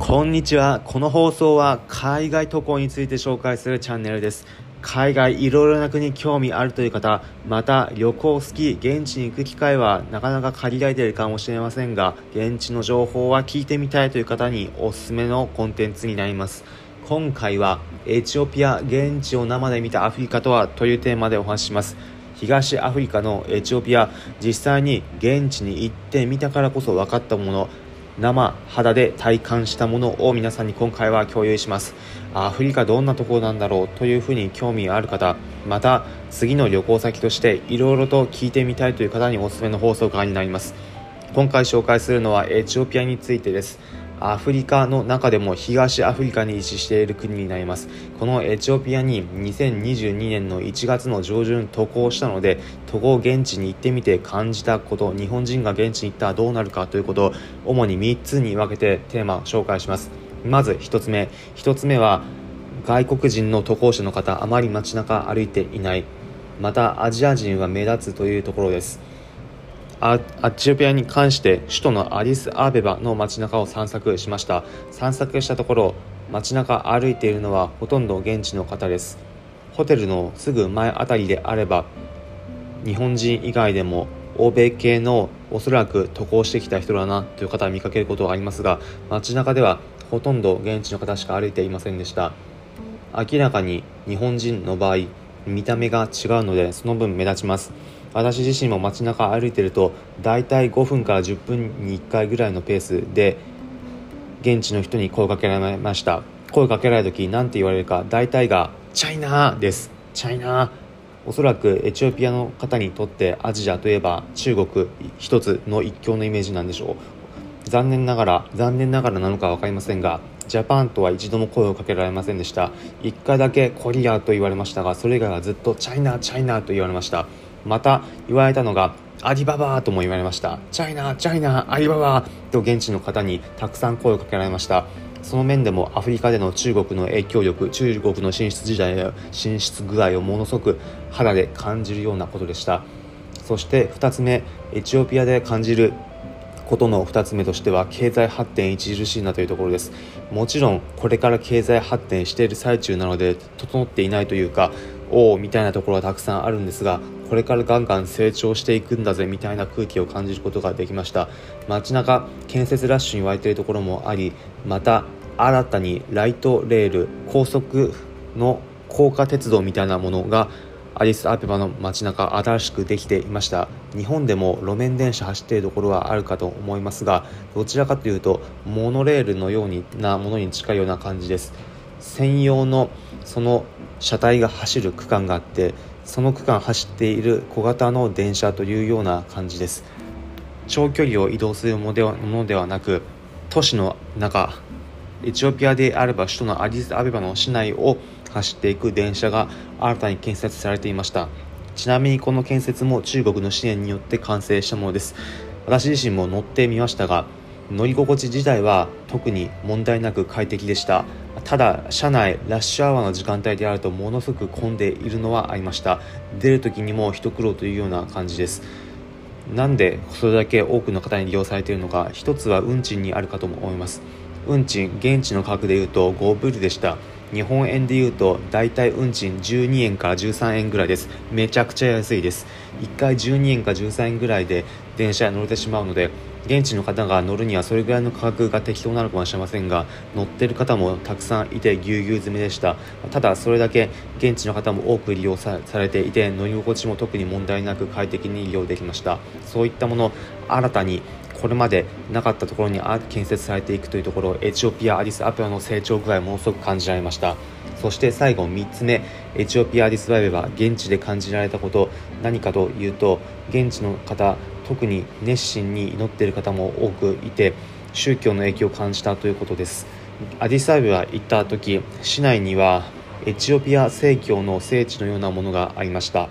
こんにちは。この放送は海外渡航について紹介するチャンネルです。海外いろいろな国に興味あるという方、また旅行好き、現地に行く機会はなかなか限られているかもしれませんが、現地の情報は聞いてみたいという方におすすめのコンテンツになります。今回はエチオピア、現地を生で見たアフリカとはというテーマでお話しします。東アフリカのエチオピア、実際に現地に行ってみたからこそ分かったもの、生肌で体感したものを皆さんに今回は共有します。アフリカどんなところなんだろうというふうに興味がある方また次の旅行先としていろいろと聞いてみたいという方におすすめの放送回になります。今回紹介するのはエチオピアについてです。アフリカの中でも東アフリカに位置している国になります。このエチオピアに2022年の1月の上旬渡航したので渡航現地に行ってみて感じたこと日本人が現地に行ったらどうなるかということを主に3つに分けてテーマを紹介します。まず1つ目。1つ目は外国人の渡航者の方あまり街中歩いていない。またアジア人は目立つというところです。アエチオピアに関して首都のアディスアーベバの街中を散策しました。散策したところ街中歩いているのはほとんど現地の方です。ホテルのすぐ前あたりであれば日本人以外でも欧米系のおそらく渡航してきた人だなという方は見かけることがありますが街中ではほとんど現地の方しか歩いていませんでした。明らかに日本人の場合見た目が違うのでその分目立ちます。私自身も街中歩いてると大体5分から10分に1回ぐらいのペースで現地の人に声かけられました。声をかけられた時何て言われるか大体が「チャイナー」です「チャイナー」おそらくエチオピアの方にとってアジアといえば中国一つの一強のイメージなんでしょう。残念ながら残念ながらなのか分かりませんがジャパンとは一度も声をかけられませんでした。1回だけコリアと言われましたがそれ以外はずっとチャイナチャイナと言われました。また言われたのがアリババとも言われました。チャイナチャイナアリババと現地の方にたくさん声をかけられました。その面でもアフリカでの中国の影響力中国の進出時代や進出具合をものすごく肌で感じるようなことでした。そして2つ目エチオピアで感じることの2つ目としては経済発展著しいなというところです。もちろんこれから経済発展している最中なので整っていないというかおおみたいなところはたくさんあるんですがこれからガンガン成長していくんだぜみたいな空気を感じることができました。街中建設ラッシュに湧いているところもありまた新たにライトレール高速の高架鉄道みたいなものがアディスアベバの街中新しくできていました。日本でも路面電車走っているところはあるかと思いますがどちらかというとモノレールのようなものに近いような感じです。専用のその車体が走る区間があってその区間走っている小型の電車というような感じです。長距離を移動するものではなく都市の中エチオピアであれば首都のアディスアベバの市内を走っていく電車が新たに建設されていました。ちなみにこの建設も中国の支援によって完成したものです。私自身も乗ってみましたが乗り心地自体は特に問題なく快適でした。ただ車内ラッシュアワーの時間帯であるとものすごく混んでいるのはありました。出る時にも一苦労というような感じです。なんでそれだけ多くの方に利用されているのか一つは運賃にあるかと思います。運賃現地の価格でいうと5ブルでした。日本円でいうと大体運賃12円から13円ぐらいです。めちゃくちゃ安いです。1回12円か13円ぐらいで電車に乗れてしまうので現地の方が乗るにはそれぐらいの価格が適当なのかもしれませんが乗ってる方もたくさんいてぎゅうぎゅう詰めでした。ただそれだけ現地の方も多く利用されていて乗り心地も特に問題なく快適に利用できました。そういったもの新たにこれまでなかったところに建設されていくというところエチオピア・アディス・アペアの成長具合ものすごく感じられました。そして最後3つ目エチオピア・アディス・バイベは現地で感じられたこと何かというと現地の方特に熱心に祈っている方も多くいて宗教の影響を感じたということです。アディスアベバ行った時市内にはエチオピア正教の聖地のようなものがありました。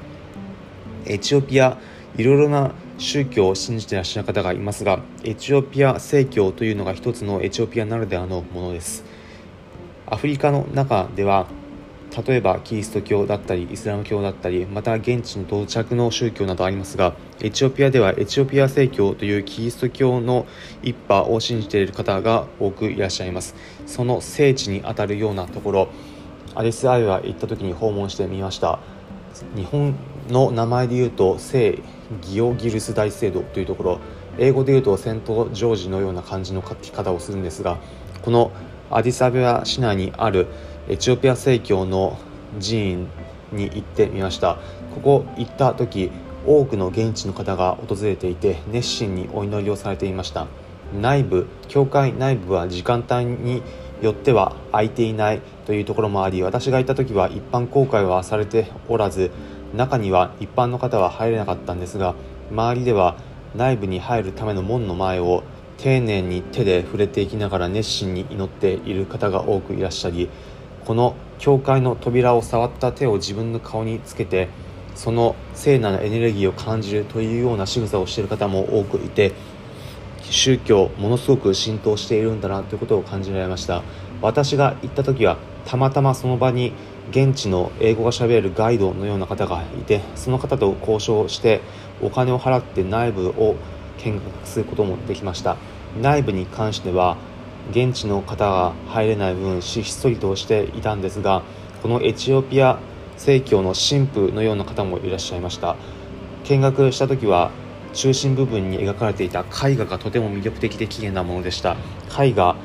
エチオピアいろいろな宗教を信じていらっしゃる方がいますがエチオピア正教というのが一つのエチオピアならではのものです。アフリカの中では例えばキリスト教だったりイスラム教だったりまた現地の到着の宗教などありますがエチオピアではエチオピア正教というキリスト教の一派を信じている方が多くいらっしゃいます。その聖地にあたるようなところ。アリス・アイは行った時に訪問してみました。日本の名前で言うと聖ギオギルス大聖堂というところ。英語で言うとセント・ジョージのような感じの書き方をするんですがこのアディサベア市内にあるエチオピア正教の寺院に行ってみました。ここ行った時多くの現地の方が訪れていて熱心にお祈りをされていました。内部教会内部は時間帯によっては空いていないというところもあり私が行った時は一般公開はされておらず中には一般の方は入れなかったんですが周りでは内部に入るための門の前を丁寧に手で触れていきながら熱心に祈っている方が多くいらっしゃりこの教会の扉を触った手を自分の顔につけてその聖なるエネルギーを感じるというような仕草をしている方も多くいて宗教ものすごく浸透しているんだなということを感じられました。私が行った時はたまたまその場に現地の英語がしゃべるガイドのような方がいてその方と交渉してお金を払って内部を見学することもできました。内部に関しては現地の方が入れない分ひっそりとしていたんですがこのエチオピア正教の神父のような方もいらっしゃいました。見学した時は中心部分に描かれていた絵画がとても魅力的で綺麗なものでした。絵画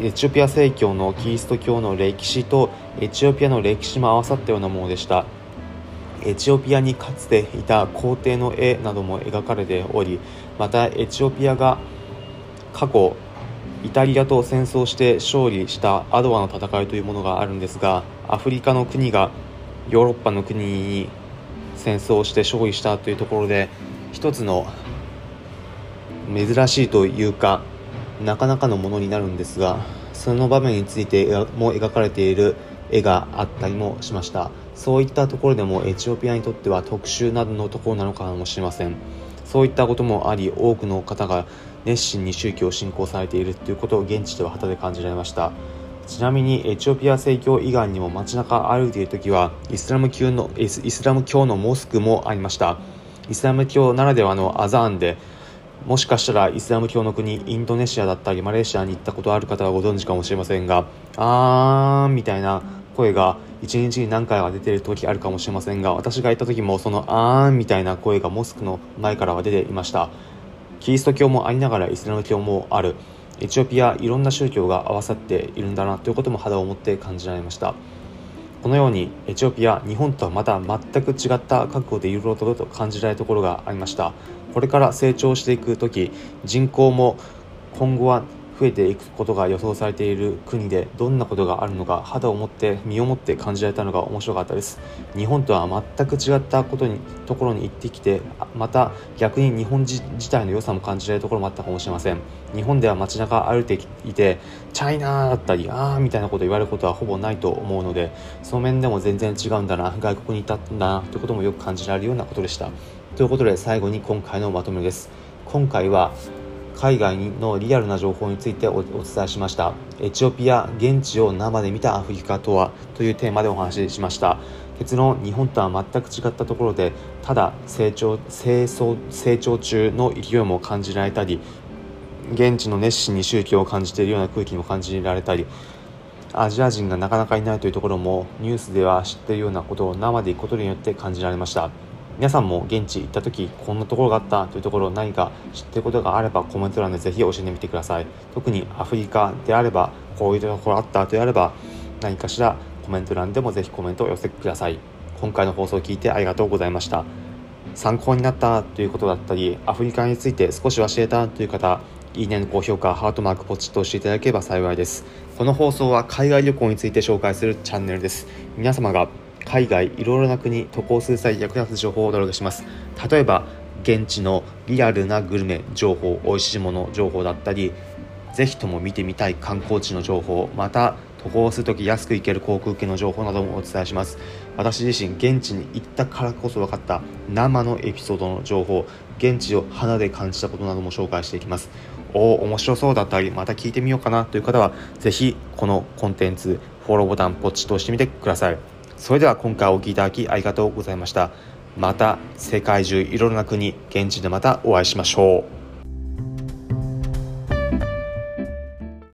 エチオピア正教のキリスト教の歴史とエチオピアの歴史も合わさったようなものでした。エチオピアにかつていた皇帝の絵なども描かれておりまたエチオピアが過去イタリアと戦争して勝利したアドワの戦いというものがあるんですがアフリカの国がヨーロッパの国に戦争して勝利したというところで一つの珍しいというかなかなかのものになるんですがその場面についても描かれている絵があったりもしました。そういったところでもエチオピアにとっては特殊などのところなのかもしれません。そういったこともあり多くの方が熱心に宗教を信仰されているということを現地では旗で感じられました。ちなみにエチオピア正教以外にも街中歩いている時はイスラム教のイスラム教のモスクもありました。イスラム教ならではのアザーンでもしかしたらイスラム教の国インドネシアだったりマレーシアに行ったことある方はご存知かもしれませんがあーんみたいな声が1日に何回か出てる時あるかもしれませんが私が行った時もそのあーんみたいな声がモスクの前からは出ていました。キリスト教もありながらイスラム教もあるエチオピアいろんな宗教が合わさっているんだなということも肌を持って感じられました。このようにエチオピア日本とはまた全く違った覚悟でいろいろと感じられるところがありました。これから成長していく時人口も今後は増えていくことが予想されている国でどんなことがあるのか肌を持って身をもって感じられたのが面白かったです。日本とは全く違ったことにところに行ってきてまた逆に日本自体の良さも感じられるところもあったかもしれません。日本では街中歩いていてチャイナーだったりあーみたいなこと言われることはほぼないと思うのでその面でも全然違うんだな外国にいたんだなということもよく感じられるようなことでした。ということで最後に今回のまとめです。今回は海外のリアルな情報についてお伝えしました。エチオピア現地を生で見たアフリカとはというテーマでお話ししました。結論日本とは全く違ったところでただ成長成成長中の勢いも感じられたり現地の熱心に宗教を感じているような空気も感じられたりアジア人がなかなかいないというところもニュースでは知っているようなことを生で行くことによって感じられました。皆さんも現地行った時こんなところがあったというところ何か知っていることがあればコメント欄でぜひ教えてみてください。特にアフリカであればこういうところあったとであれば何かしらコメント欄でもぜひコメントを寄せてください。今回の放送を聞いてありがとうございました。参考になったということだったりアフリカについて少し教えたという方いいねの高評価ハートマークポチッと押していただければ幸いです。この放送は海外旅行について紹介するチャンネルです。皆様が海外いろいろな国渡航する際役立つ情報をお届けします。例えば現地のリアルなグルメ情報美味しいもの情報だったりぜひとも見てみたい観光地の情報また渡航する時安く行ける航空券の情報などもお伝えします。私自身現地に行ったからこそ分かった生のエピソードの情報現地を肌で感じたことなども紹介していきます。おお面白そうだったりまた聞いてみようかなという方はぜひこのコンテンツフォローボタンポチッと押してみてください。それでは今回お聴きいただきありがとうございました。また世界中いろいろな国、現地でまたお会いしましょう。